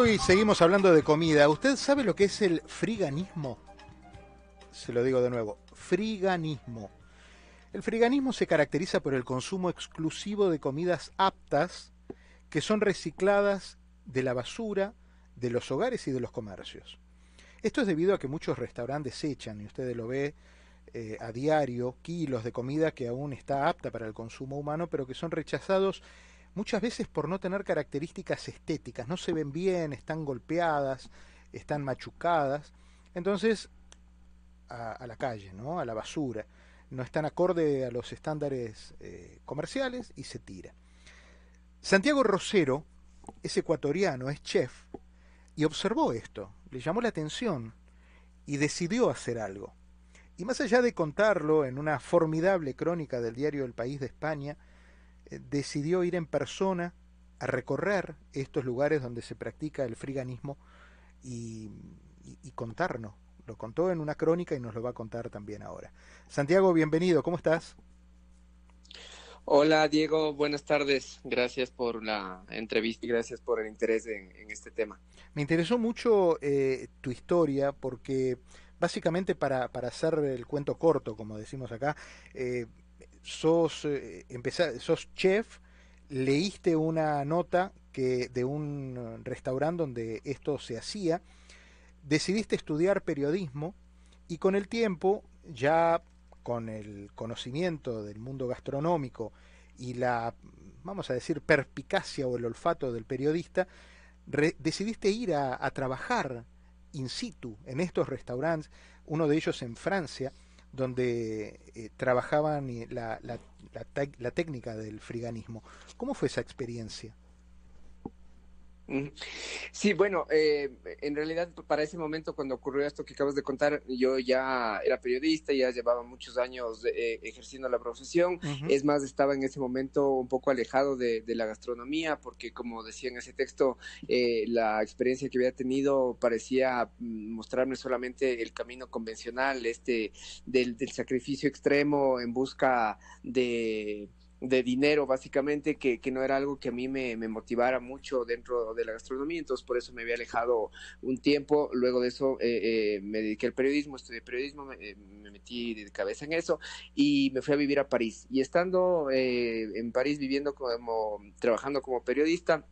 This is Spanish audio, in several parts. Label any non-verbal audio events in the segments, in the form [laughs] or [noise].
Continuando y seguimos hablando de comida, ¿usted sabe lo que es el friganismo? Se lo digo de nuevo, friganismo. El friganismo se caracteriza por el consumo exclusivo de comidas aptas que son recicladas de la basura de los hogares y de los comercios. Esto es debido a que muchos restaurantes echan, y usted lo ve eh, a diario, kilos de comida que aún está apta para el consumo humano, pero que son rechazados muchas veces por no tener características estéticas, no se ven bien, están golpeadas, están machucadas, entonces a, la calle, ¿no? a la basura, no están acorde a los estándares eh, comerciales y se tira. Santiago Rosero es ecuatoriano, es chef, y observó esto, le llamó la atención y decidió hacer algo. Y más allá de contarlo en una formidable crónica del diario El País de España, decidió ir en persona a recorrer estos lugares donde se practica el friganismo y, contarnos. Lo contó en una crónica y nos lo va a contar también ahora. Santiago, bienvenido, ¿cómo estás? Hola Diego, buenas tardes. Gracias por la entrevista y gracias por el interés en, este tema. Me interesó mucho eh, tu historia porque básicamente para, para, hacer el cuento corto, como decimos acá, eh, sos, eh, sos chef, leíste una nota que de un restaurante donde esto se hacía, decidiste estudiar periodismo y con el tiempo, ya con el conocimiento del mundo gastronómico y la, vamos a decir, perspicacia o el olfato del periodista, decidiste ir a trabajar in situ en estos restaurantes, uno de ellos en Francia, donde eh, trabajaban la, la, la, técnica del friganismo. ¿Cómo fue esa experiencia? Sí, bueno, eh, en realidad para ese momento cuando ocurrió esto que acabas de contar, yo ya era periodista, ya llevaba muchos años eh, ejerciendo la profesión, es más, estaba en ese momento un poco alejado de, la gastronomía, porque como decía en ese texto, eh, la experiencia que había tenido parecía mm, mostrarme solamente el camino convencional, este del sacrificio extremo en busca de de dinero, básicamente, que, que, no era algo que a mí me, me, motivara mucho dentro de la gastronomía, entonces por eso me había alejado un tiempo. Luego de eso eh, eh, me dediqué al periodismo, estudié periodismo, me, eh, me, metí de cabeza en eso y me fui a vivir a París. Y estando en París viviendo como, trabajando como periodista,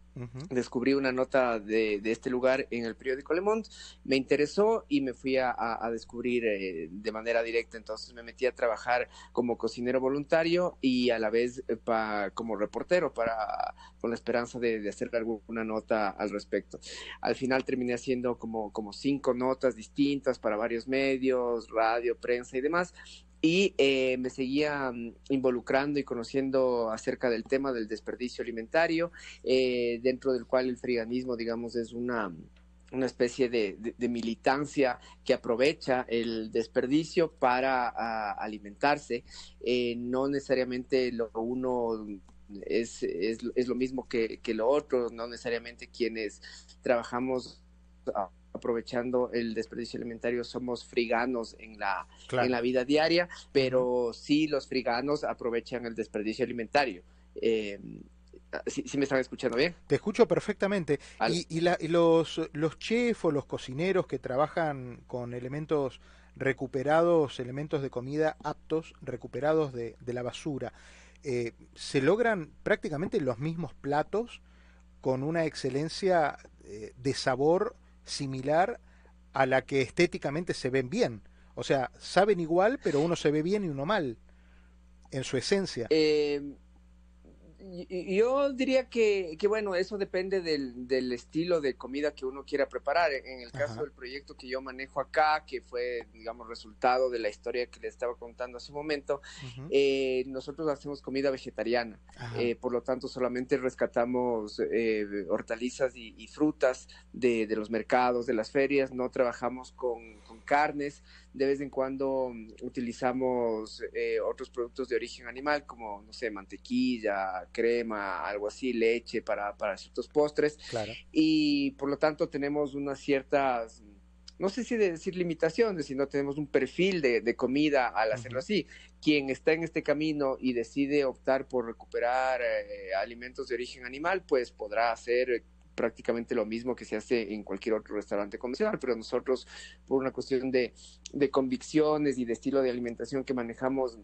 Descubrí una nota de, este lugar en el periódico Le Monde, me interesó y me fui a, descubrir eh, de manera directa. Entonces me metí a trabajar como cocinero voluntario y a la vez eh, como reportero para con la esperanza de, hacer alguna nota al respecto. Al final terminé haciendo como cinco notas distintas para varios medios, radio, prensa y demás y eh, me seguía mm, involucrando y conociendo acerca del tema del desperdicio alimentario, eh, dentro del cual el friganismo, digamos, es una, una especie de, militancia que aprovecha el desperdicio para alimentarse. Eh, no necesariamente lo uno es, es, es lo mismo que, que, lo otro, no necesariamente quienes trabajamos aprovechando el desperdicio alimentario somos friganos en la, en la vida diaria, pero sí los friganos aprovechan el desperdicio alimentario. Eh, ¿sí, me están escuchando bien? Te escucho perfectamente. Y, los, los chefs o los cocineros que trabajan con elementos recuperados, elementos de comida aptos, recuperados de, la basura, eh, ¿se logran prácticamente los mismos platos con una excelencia eh, de sabor similar a la que estéticamente se ven bien. O sea, saben igual, pero uno se ve bien y uno mal, en su esencia. Eh, yo diría que, que, bueno, eso depende del, del, estilo de comida que uno quiera preparar. En el caso del proyecto que yo manejo acá, que fue, digamos, resultado de la historia que le estaba contando hace un momento, eh, nosotros hacemos comida vegetariana. Eh, por lo tanto, solamente rescatamos eh, hortalizas y, frutas de, de, los mercados, de las ferias. No trabajamos con, con carnes de vez en cuando mm, utilizamos eh, otros productos de origen animal, como, no sé, mantequilla, crema, algo así, leche para, para ciertos postres. Y por lo tanto tenemos unas ciertas no sé si de decir limitaciones, sino tenemos un perfil de, comida al hacerlo así. Quien está en este camino y decide optar por recuperar eh, alimentos de origen animal, pues podrá hacer prácticamente lo mismo que se hace en cualquier otro restaurante convencional, pero nosotros por una cuestión de, de convicciones y de estilo de alimentación que manejamos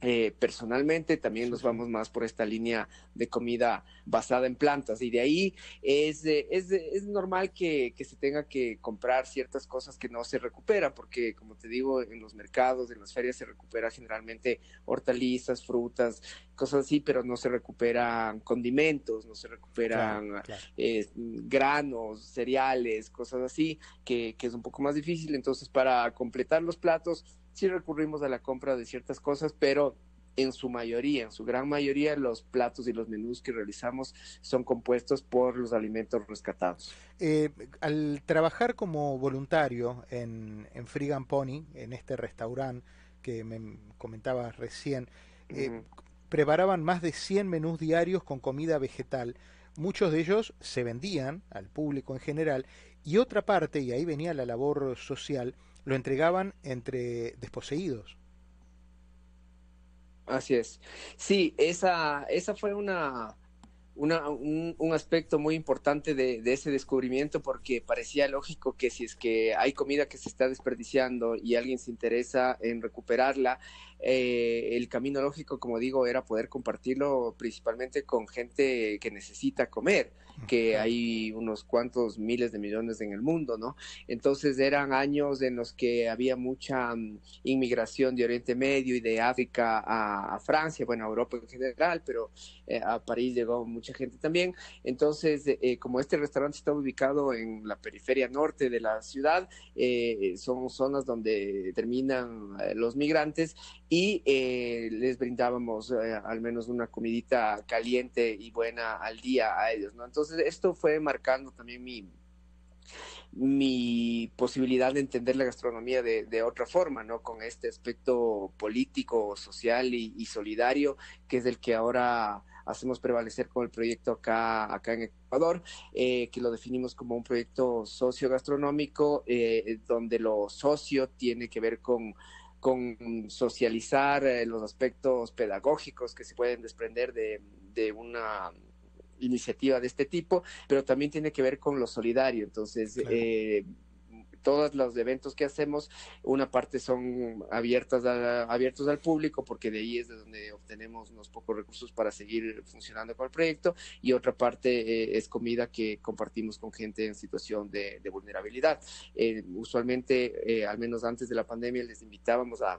eh, personalmente también nos vamos más por esta línea de comida basada en plantas y de ahí es, es, es normal que, que, se tenga que comprar ciertas cosas que no se recuperan porque como te digo en los mercados, en las ferias se recupera generalmente hortalizas, frutas, cosas así, pero no se recuperan condimentos, no se recuperan eh, granos, cereales, cosas así, que, que es un poco más difícil. Entonces para completar los platos sí recurrimos a la compra de ciertas cosas, pero en su mayoría, en su gran mayoría, los platos y los menús que realizamos son compuestos por los alimentos rescatados. Eh, al trabajar como voluntario en, en Frigan Pony, en este restaurante que me comentabas recién, eh, preparaban más de 100 menús diarios con comida vegetal. Muchos de ellos se vendían al público en general y otra parte, y ahí venía la labor social, lo entregaban entre desposeídos. Así es. Sí, esa, esa fue una, una un, un, aspecto muy importante de, de, ese descubrimiento porque parecía lógico que si es que hay comida que se está desperdiciando y alguien se interesa en recuperarla, eh, el camino lógico, como digo, era poder compartirlo principalmente con gente que necesita comer, que hay unos cuantos miles de millones en el mundo, ¿no? Entonces eran años en los que había mucha um, inmigración de Oriente Medio y de África a, a Francia, bueno, a Europa en general, pero eh, a París llegó mucha gente también. Entonces, eh, como este restaurante está ubicado en la periferia norte de la ciudad, eh, son zonas donde terminan los migrantes y eh, les brindábamos eh, al menos una comidita caliente y buena al día a ellos, ¿no? Entonces esto fue marcando también mi, mi posibilidad de entender la gastronomía de, de, otra forma, ¿no? Con este aspecto político, social y, solidario, que es el que ahora hacemos prevalecer con el proyecto acá, acá en Ecuador, eh, que lo definimos como un proyecto socio-gastronómico, eh, donde lo socio tiene que ver con con socializar eh, los aspectos pedagógicos que se pueden desprender de, de una iniciativa de este tipo, pero también tiene que ver con lo solidario. Entonces, claro. eh, todos los eventos que hacemos, una parte son abiertas a, abiertos al público, porque de ahí es de donde obtenemos unos pocos recursos para seguir funcionando con el proyecto, y otra parte eh, es comida que compartimos con gente en situación de, vulnerabilidad. Eh, usualmente, eh, al menos antes de la pandemia, les invitábamos a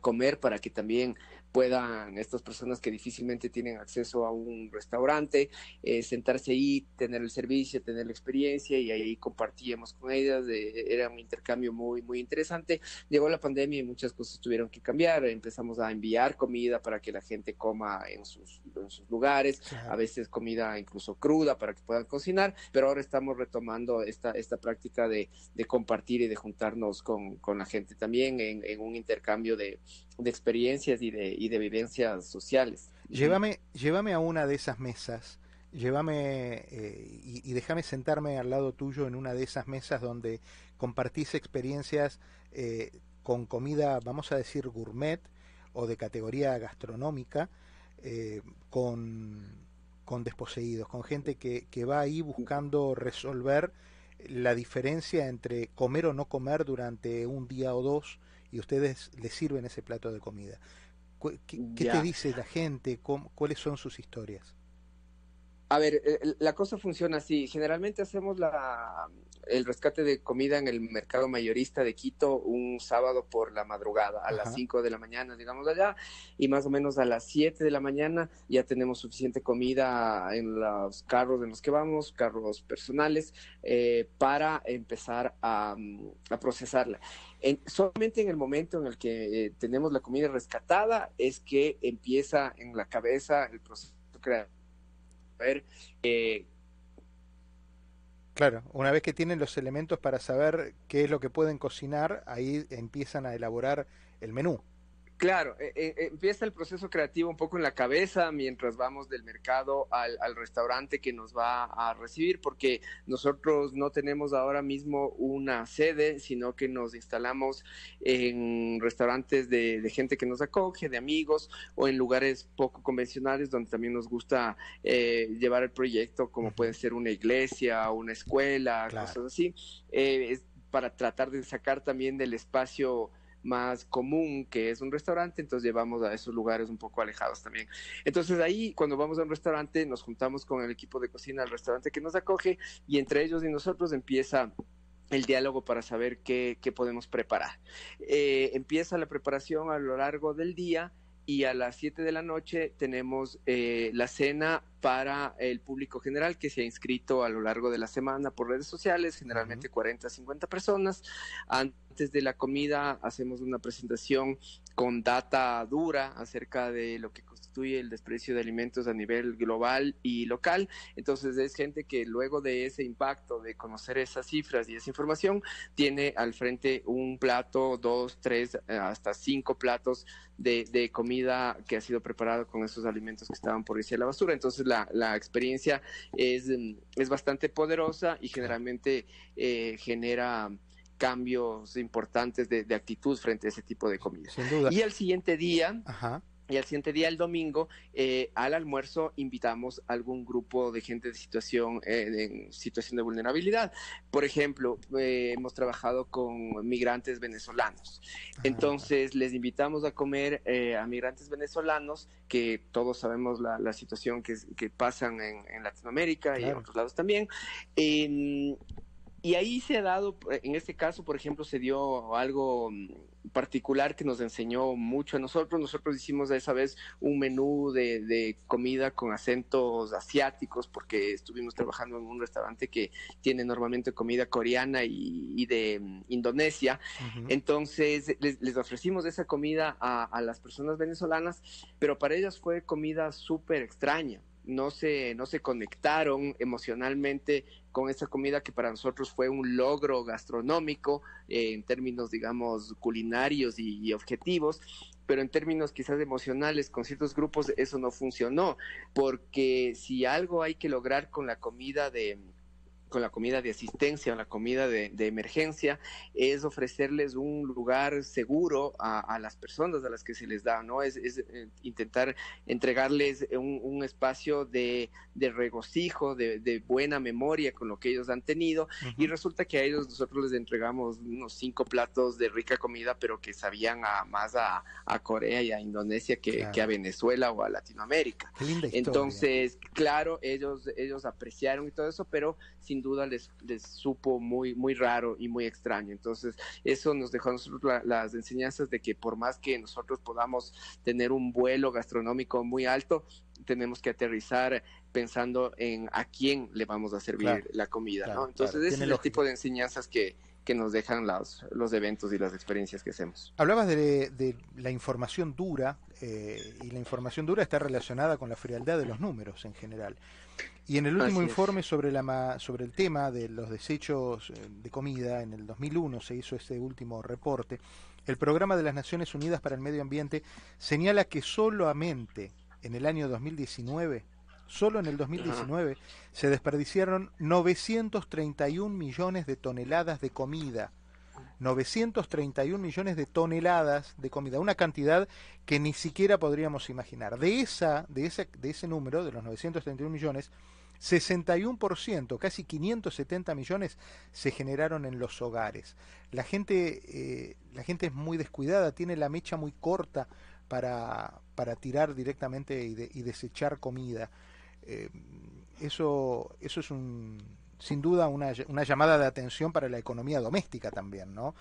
comer para que también puedan estas personas que difícilmente tienen acceso a un restaurante, eh, sentarse ahí, tener el servicio, tener la experiencia y ahí compartíamos con ellas, eh, era un intercambio muy, muy interesante. Llegó la pandemia y muchas cosas tuvieron que cambiar, empezamos a enviar comida para que la gente coma en sus, en sus lugares, claro. a veces comida incluso cruda para que puedan cocinar, pero ahora estamos retomando esta, esta práctica de, de compartir y de juntarnos con, con la gente también en, en un intercambio de, de experiencias y de, y de vivencias sociales. Llévame, llévame a una de esas mesas, llévame eh, y, y, déjame sentarme al lado tuyo en una de esas mesas donde compartís experiencias eh, con comida, vamos a decir, gourmet o de categoría gastronómica, eh, con, con desposeídos, con gente que, que va ahí buscando resolver la diferencia entre comer o no comer durante un día o dos y ustedes les sirven ese plato de comida. ¿Qué, qué te dice la gente? ¿Cómo, ¿Cuáles son sus historias? A ver, eh, la cosa funciona así. Generalmente hacemos la, el rescate de comida en el mercado mayorista de Quito un sábado por la madrugada, a Ajá. las 5 de la mañana, digamos allá, y más o menos a las 7 de la mañana ya tenemos suficiente comida en los carros en los que vamos, carros personales, eh, para empezar a, a procesarla. En, solamente en el momento en el que eh, tenemos la comida rescatada es que empieza en la cabeza el proceso creativo eh, Claro, una vez que tienen los elementos para saber qué es lo que pueden cocinar, ahí empiezan a elaborar el menú. Claro, eh, eh, empieza el proceso creativo un poco en la cabeza mientras vamos del mercado al, restaurante que nos va a recibir, porque nosotros no tenemos ahora mismo una sede, sino que nos instalamos en restaurantes de, gente que nos acoge, de amigos, o en lugares poco convencionales donde también nos gusta eh, llevar el proyecto, como puede ser una iglesia, una escuela, cosas así, es para tratar de sacar también del espacio más común que es un restaurante, entonces llevamos a esos lugares un poco alejados también. Entonces ahí cuando vamos a un restaurante nos juntamos con el equipo de cocina del restaurante que nos acoge y entre ellos y nosotros empieza el diálogo para saber qué, podemos preparar. Eh, empieza la preparación a lo largo del día y a las 7 de la noche tenemos eh, la cena para el público general que se ha inscrito a lo largo de la semana por redes sociales, generalmente 40 a 50 personas. Antes de la comida hacemos una presentación con data dura acerca de lo que constituye el desprecio de alimentos a nivel global y local. Entonces es gente que luego de ese impacto, de conocer esas cifras y esa información, tiene al frente un plato, dos, tres, hasta cinco platos de, de comida que ha sido preparado con esos alimentos que estaban por irse a la basura. Entonces la, experiencia es, es, bastante poderosa y generalmente eh, genera cambios importantes de, actitud frente a ese tipo de comida. Y al siguiente día, y al siguiente día, el domingo, eh, al almuerzo invitamos a algún grupo de gente de situación, eh, en situación de vulnerabilidad. Por ejemplo, eh, hemos trabajado con migrantes venezolanos. Ah. Entonces, les invitamos a comer a migrantes venezolanos, que todos sabemos la, situación que, pasan en, Latinoamérica y en otros lados también. y ahí se ha dado, en este caso, por ejemplo, se dio algo particular que nos enseñó mucho a nosotros. Nosotros hicimos esa vez un menú de, comida con acentos asiáticos porque estuvimos trabajando en un restaurante que tiene normalmente comida coreana y, de mm, Indonesia. Entonces les, ofrecimos esa comida a, a las personas venezolanas, pero para ellas fue comida súper extraña no se, no se conectaron emocionalmente con esa comida que para nosotros fue un logro gastronómico eh, en términos, digamos, culinarios y, objetivos, pero en términos quizás emocionales con ciertos grupos eso no funcionó, porque si algo hay que lograr con la comida de con la comida de asistencia o la comida de, emergencia es ofrecerles un lugar seguro a, las personas a las que se les da, ¿no? Es, eh, intentar entregarles un, espacio de, regocijo, de, buena memoria con lo que ellos han tenido y resulta que a ellos nosotros les entregamos unos cinco platos de rica comida, pero que sabían a, más a, Corea y a Indonesia que, a Venezuela o a Latinoamérica. Entonces, claro, ellos, ellos apreciaron y todo eso, pero sin duda les, les supo muy, muy raro y muy extraño. Entonces, eso nos dejó a nosotros las enseñanzas de que por más que nosotros podamos tener un vuelo gastronómico muy alto, tenemos que aterrizar pensando en a quién le vamos a servir la comida, ¿no? Entonces, ese es el tipo de enseñanzas que, que nos dejan los, los eventos y las experiencias que hacemos. Hablabas de, de la información dura eh, y la información dura está relacionada con la frialdad de los números en general. Y en el último informe sobre, la, sobre el tema de los desechos eh, de comida, en el 2001 se hizo ese último reporte, el Programa de las Naciones Unidas para el Medio Ambiente señala que solamente en el año 2019 Solo en el 2019 se desperdiciaron 931 millones de toneladas de comida. 931 millones de toneladas de comida, una cantidad que ni siquiera podríamos imaginar. De esa, de ese, de ese número, de los 931 millones, 61%, casi 570 millones, se generaron en los hogares. La gente, eh, la gente es muy descuidada, tiene la mecha muy corta para, para tirar directamente y desechar comida. Eh, eso, eso es un, sin duda una, una llamada de atención para la economía doméstica también, ¿no?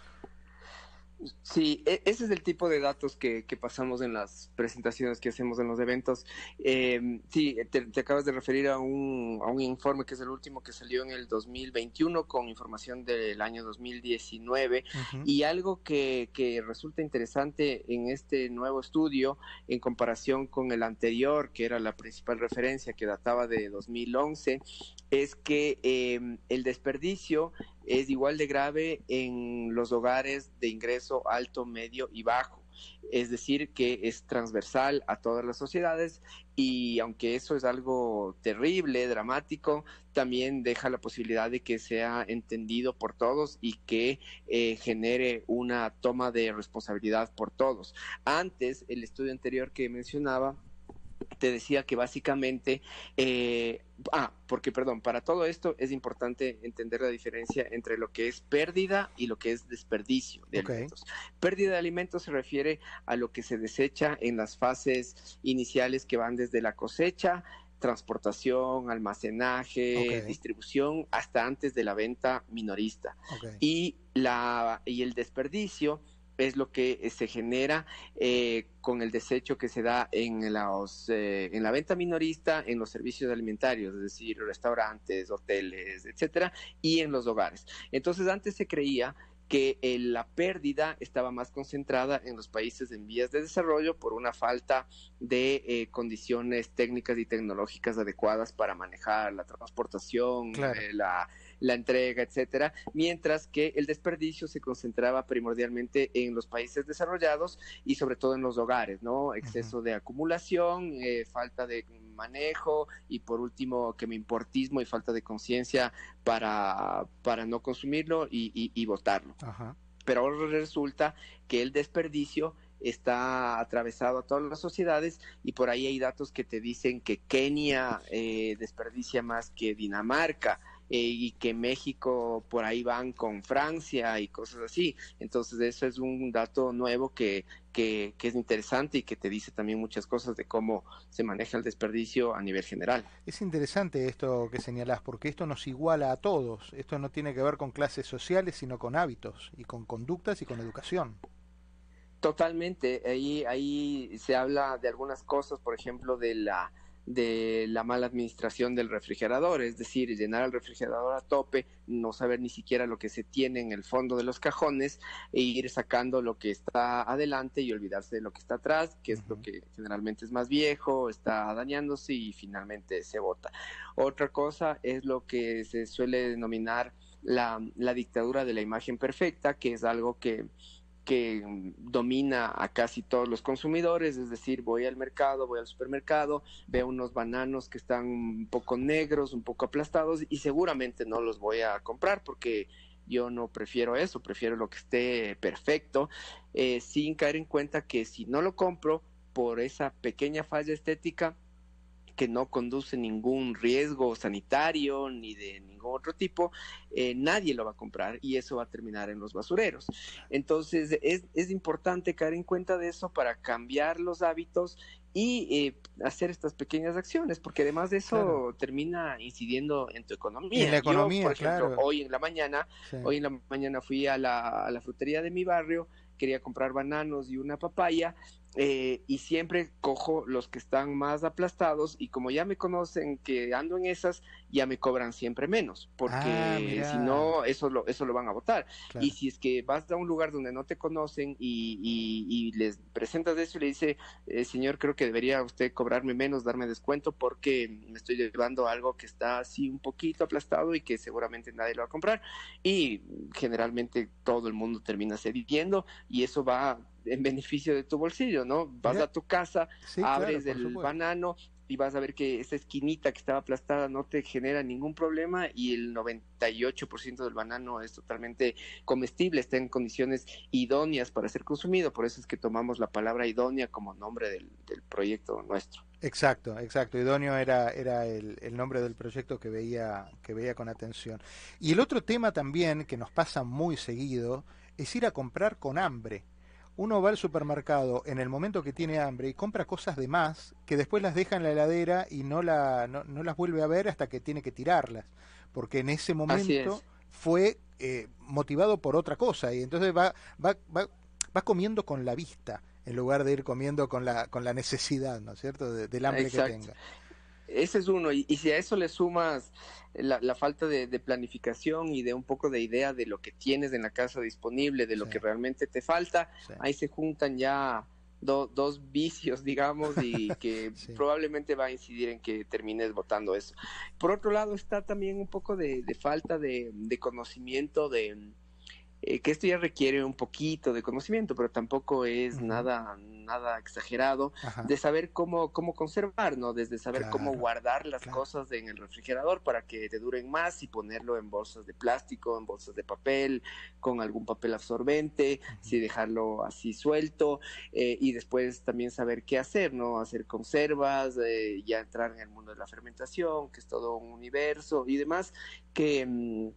Sí, e, ese es el tipo de datos que, pasamos en las presentaciones que hacemos en los eventos. Eh, sí, te, acabas de referir a un, a un informe que es el último que salió en el 2021 con información del año 2019 y algo que, que resulta interesante en este nuevo estudio en comparación con el anterior, que era la principal referencia que databa de 2011, es que eh, el desperdicio es igual de grave en los hogares de ingreso alto, medio y bajo. es decir, que es transversal a todas las sociedades y aunque eso es algo terrible, dramático, también deja la posibilidad de que sea entendido por todos y que eh, genere una toma de responsabilidad por todos. Antes, el estudio anterior que mencionaba, te decía que básicamente, eh, ah, porque perdón, para todo esto es importante entender la diferencia entre lo que es pérdida y lo que es desperdicio de alimentos. Pérdida de alimentos se refiere a lo que se desecha en las fases iniciales que van desde la cosecha, transportación, almacenaje, distribución, hasta antes de la venta minorista. Y, la, y el desperdicio es lo que eh, se genera eh, con el desecho que se da en, los, eh, en la venta minorista, en los servicios alimentarios, es decir, restaurantes, hoteles, etcétera, y en los hogares. Entonces, antes se creía que la pérdida estaba más concentrada en los países en vías de desarrollo por una falta de condiciones técnicas y tecnológicas adecuadas para manejar la transportación, la la entrega, etcétera, mientras que el desperdicio se concentraba primordialmente en los países desarrollados y sobre todo en los hogares, ¿no? Exceso de acumulación, eh, falta de manejo y por último que me importismo y falta de conciencia para, para no consumirlo y, y, y botarlo. Pero ahora resulta que el desperdicio está atravesado a todas las sociedades y por ahí hay datos que te dicen que Kenia eh, desperdicia más que Dinamarca, y que México por ahí van con Francia y cosas así. Entonces eso es un dato nuevo que, que, es interesante y que te dice también muchas cosas de cómo se maneja el desperdicio a nivel general. Es interesante esto que señalás, porque esto nos iguala a todos. Esto no tiene que ver con clases sociales, sino con hábitos y con conductas y con educación. Totalmente. Ahí, ahí se habla de algunas cosas, por ejemplo, de la de la mala administración del refrigerador, es decir, llenar el refrigerador a tope, no saber ni siquiera lo que se tiene en el fondo de los cajones e ir sacando lo que está adelante y olvidarse de lo que está atrás, que es lo que generalmente es más viejo, está dañándose y finalmente se bota. Otra cosa es lo que se suele denominar la, la dictadura de la imagen perfecta, que es algo que que domina a casi todos los consumidores, es decir, voy al mercado, voy al supermercado, veo unos bananos que están un poco negros, un poco aplastados y seguramente no los voy a comprar porque yo no prefiero eso, prefiero lo que esté perfecto, eh, sin caer en cuenta que si no lo compro por esa pequeña falla estética, que no conduce ningún riesgo sanitario ni de ningún otro tipo, eh, nadie lo va a comprar y eso va a terminar en los basureros. Entonces es, es importante caer en cuenta de eso para cambiar los hábitos y eh, hacer estas pequeñas acciones, porque además de eso termina incidiendo en tu economía. En la economía, por ejemplo, hoy en la mañana, hoy en la mañana fui a la, a la frutería de mi barrio, quería comprar bananos y una papaya eh, y siempre cojo los que están más aplastados y como ya me conocen que ando en esas, ya me cobran siempre menos, porque ah, si no, eso lo, eso lo van a votar. Y si es que vas a un lugar donde no te conocen y, y, les presentas eso y le dice, eh, señor, creo que debería usted cobrarme menos, darme descuento porque me estoy llevando algo que está así un poquito aplastado y que seguramente nadie lo va a comprar. Y generalmente todo el mundo termina cediendo y eso va en beneficio de tu bolsillo, ¿no? Vas a tu casa, abres el banano y vas a ver que esa esquinita que estaba aplastada no te genera ningún problema y el 98% del banano es totalmente comestible, está en condiciones idóneas para ser consumido, por eso es que tomamos la palabra idónea como nombre del, proyecto nuestro. Exacto, exacto. Idóneo era, era el, el, nombre del proyecto que veía, que veía con atención. Y el otro tema también que nos pasa muy seguido es ir a comprar con hambre uno va al supermercado en el momento que tiene hambre y compra cosas de más que después las deja en la heladera y no, la, no, las vuelve a ver hasta que tiene que tirarlas, porque en ese momento fue eh, motivado por otra cosa y entonces va, va, va, va comiendo con la vista en lugar de ir comiendo con la, con la necesidad, ¿no es cierto?, del hambre que tenga. Ese es uno, y, si a eso le sumas la, falta de, planificación y de un poco de idea de lo que tienes en la casa disponible, de lo que realmente te falta, ahí se juntan ya dos vicios, digamos, y [laughs] que probablemente va a incidir en que termines votando eso. Por otro lado, está también un poco de, falta de, conocimiento de, eh, que esto ya requiere un poquito de conocimiento, pero tampoco es nada, nada exagerado, de saber cómo, cómo conservar, ¿no? Desde saber cómo guardar las cosas en el refrigerador para que te duren más y ponerlo en bolsas de plástico, en bolsas de papel, con algún papel absorbente, si dejarlo así suelto, eh, y después también saber qué hacer, ¿no? Hacer conservas, eh, ya entrar en el mundo de la fermentación, que es todo un universo y demás, que...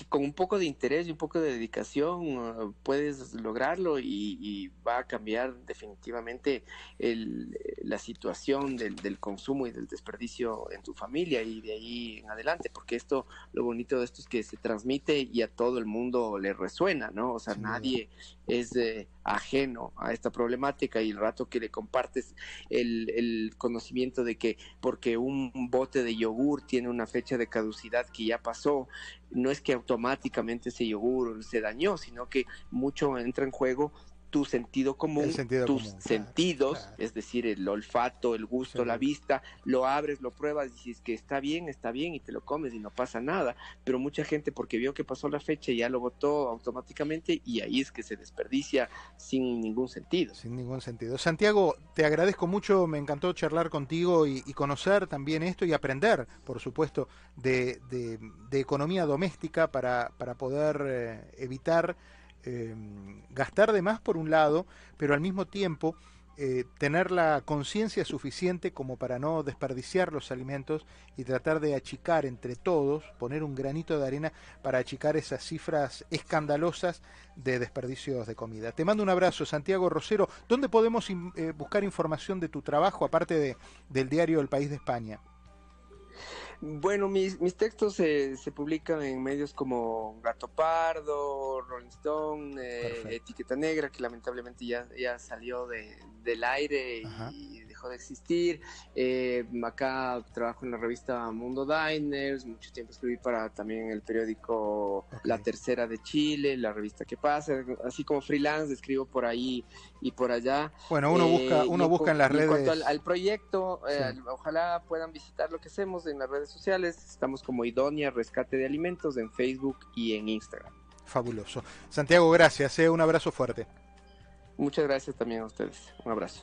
Mm, con un poco de interés y un poco de dedicación uh, puedes lograrlo y, va a cambiar definitivamente la situación del, consumo y del desperdicio en tu familia y de ahí en adelante, porque esto, lo bonito de esto es que se transmite y a todo el mundo le resuena, ¿no? O sea, nadie es eh, ajeno a esta problemática y el rato que le compartes el, el conocimiento de que porque un bote de yogur tiene una fecha de caducidad que ya pasó, no es que automáticamente ese yogur se dañó, sino que mucho entra en juego tu sentido común, tus sentidos, es decir, el olfato, el gusto, la vista, lo abres, lo pruebas, dices que está bien, está bien y te lo comes y no pasa nada. Pero mucha gente porque vio que pasó la fecha ya lo votó automáticamente y ahí es que se desperdicia sin ningún sentido. Sin ningún sentido. Santiago, te agradezco mucho, me encantó charlar contigo y, conocer también esto y aprender, por supuesto, de, economía doméstica para, para poder eh, evitar Em, gastar de más por un lado, pero al mismo tiempo eh, tener la conciencia suficiente como para no desperdiciar los alimentos y tratar de achicar entre todos, poner un granito de arena para achicar esas cifras escandalosas de desperdicios de comida. Te mando un abrazo, Santiago Rosero. ¿Dónde podemos eh, buscar información de tu trabajo, aparte de, del diario El País de España? Bueno, mis, mis textos se, se publican en medios como Gato Pardo, Rolling Stone, eh, Etiqueta Negra, que lamentablemente ya, ya salió de, del aire y dejó de existir. Eh, acá trabajo en la revista Mundo Diners, mucho tiempo escribí para también el periódico La Tercera de Chile, la revista Que Pasa, así como freelance, escribo por ahí y por allá. Bueno, uno busca, eh, uno busca en las redes. En cuanto al, proyecto, ojalá puedan visitar lo que hacemos en las redes sociales. Estamos como Idonia Rescate de Alimentos en Facebook y en Instagram. Fabuloso. Santiago, gracias. Eh. Un abrazo fuerte. Muchas gracias también a ustedes. Un abrazo.